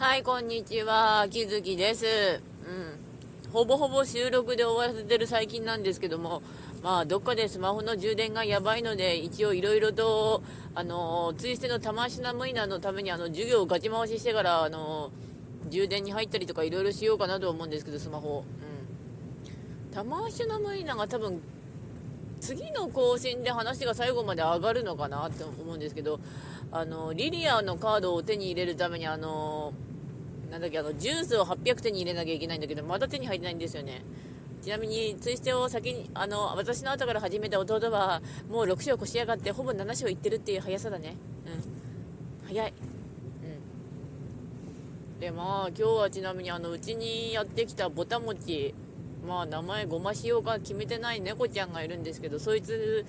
はい、こんにちは。きずきです。うん。ほぼほぼ収録で終わらせてる最近なんですけども、まあ、どっかでスマホの充電がやばいので、一応いろいろと、あの、ツイステの玉品ムイナのために、あの、授業をガチ回ししてから、あの、充電に入ったりとかいろいろしようかなと思うんですけど、スマホ。うん。玉品ムイナが多分、次の更新で話が最後まで上がるのかなって思うんですけど、あの、リリアのカードを手に入れるために、あの、なんだっけ、あの、ジュースを800手に入れなきゃいけないんだけど、まだ手に入ってないんですよね。ちなみに、ツイステを先に、あの、私の後から始めた弟は、もう6章越し上がって、ほぼ7章いってるっていう速さだね。うん。早い。うん。で、まあ、今日はちなみに、あの、うちにやってきたぼたもち、まあ、名前ごましようか決めてない猫ちゃんがいるんですけど、そいつ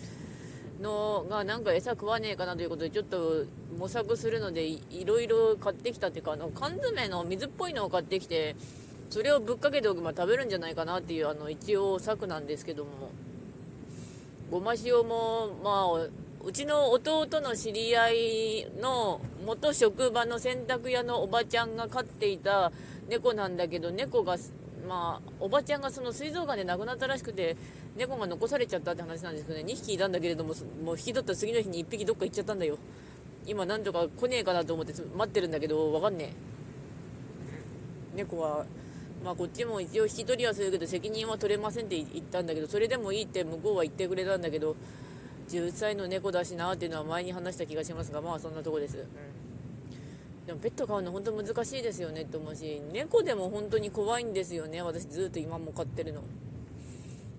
のがなんか餌食わねえかなということでちょっと模索するのでいろいろ買ってきたっていうかあの缶詰の水っぽいのを買ってきてそれをぶっかけておけば食べるんじゃないかなっていうあの一応策なんですけども。ごま塩もまあうちの弟の知り合いの元職場の洗濯屋のおばちゃんが飼っていた猫なんだけど猫がまあおばちゃんがその膵臓がんで亡くなったらしくて猫が残されちゃったって話なんですけどね。2匹いたんだけれどももう引き取った次の日に1匹どっか行っちゃったんだよ。今なんとか来ねえかなと思って待ってるんだけど分かんねえ。猫はまあこっちも一応引き取りはするけど責任は取れませんって言ったんだけどそれでもいいって向こうは言ってくれたんだけど10歳の猫だしなっていうのは前に話した気がしますがまあそんなとこです、うん、でもペット飼うの本当難しいですよねって思うし猫でも本当に怖いんですよね私ずっと今も飼ってるの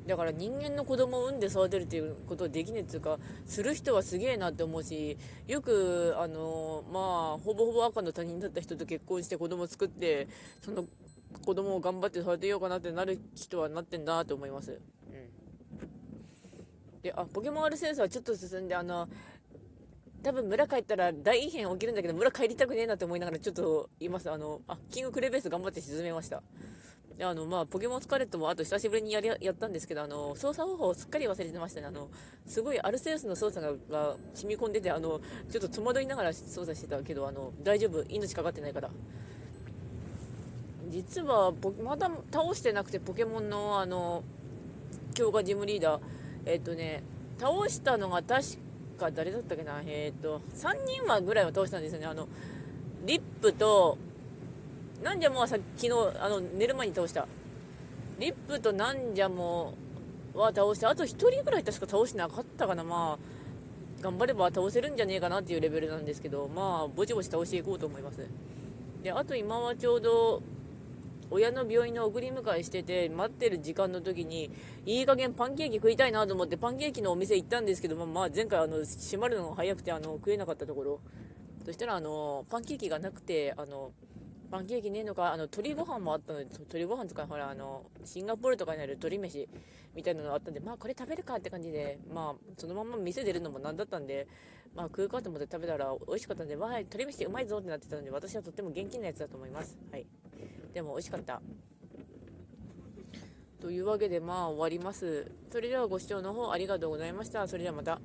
だから人間の子供を産んで育てるっていうことはできねえっていうかする人はすげえなって思うしよくあのまあほぼほぼ赤の他人だった人と結婚して子供作ってその子供を頑張って育てようかなってなる人はなってんだと思います。うん、であポケモン R センサーちょっと進んであの多分村帰ったら大異変起きるんだけど村帰りたくねえなって思いながらちょっといますあのあキングクレベース頑張って沈めましたあの、まあ、ポケモンスカレットもあと久しぶりにやりやったんですけど、あの、操作方法をすっかり忘れてましたね。あの、すごいアルセウスの操作がが染み込んでて、あの、ちょっと戸惑いながら操作してたけど、あの、大丈夫。命かかってないから。実は、まだ倒してなくて、ポケモンの、あの、強化ジムリーダー、えっ、とね、倒したのが確か、誰だったっけな、えっ、と、3人はぐらいは倒したんですよね。あの、リップと、なんじゃもうさ昨日あの寝る前に倒した。リップとなんじゃもは倒してあと1人ぐらい確か倒してなかったかな。まあ頑張れば倒せるんじゃねえかなっていうレベルなんですけどまあぼちぼち倒していこうと思います。であと今はちょうど親の病院の送り迎えしてて待ってる時間の時にいい加減パンケーキ食いたいなと思ってパンケーキのお店行ったんですけども、まあ、前回あの閉まるのが早くてあの食えなかったところそしたらあのパンケーキがなくてあのパンケーキねえのか、あの、鶏ご飯もあったので、鶏ご飯とか、ほら、あの、シンガポールとかにある鶏飯みたいなのがあったんで、まあ、これ食べるかって感じで、まあ、そのまま店出るのもなんだったんで、まあ、食うかと思って食べたら美味しかったんで、わあ、鶏飯うまいぞってなってたので、私はとっても元気なやつだと思います。はい。でも、美味しかった。というわけで、まあ、終わります。それではご視聴の方ありがとうございました。それではまた。